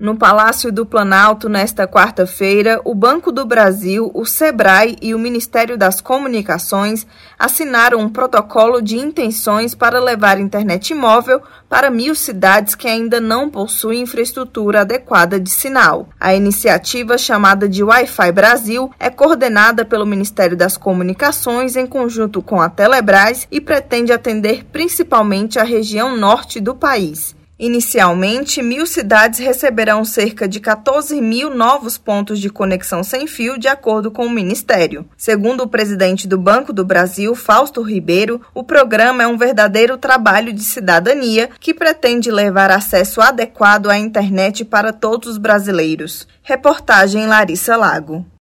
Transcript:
No Palácio do Planalto, nesta quarta-feira, o Banco do Brasil, o SEBRAE e o Ministério das Comunicações assinaram um protocolo de intenções para levar internet móvel para mil cidades que ainda não possuem infraestrutura adequada de sinal. A iniciativa, chamada de Wi-Fi Brasil, é coordenada pelo Ministério das Comunicações em conjunto com a Telebrás e pretende atender principalmente a região norte do país. Inicialmente, mil cidades receberão cerca de 14 mil novos pontos de conexão sem fio, de acordo com o Ministério. Segundo o presidente do Banco do Brasil, Fausto Ribeiro, o programa é um verdadeiro trabalho de cidadania que pretende levar acesso adequado à internet para todos os brasileiros. Reportagem Larissa Lago.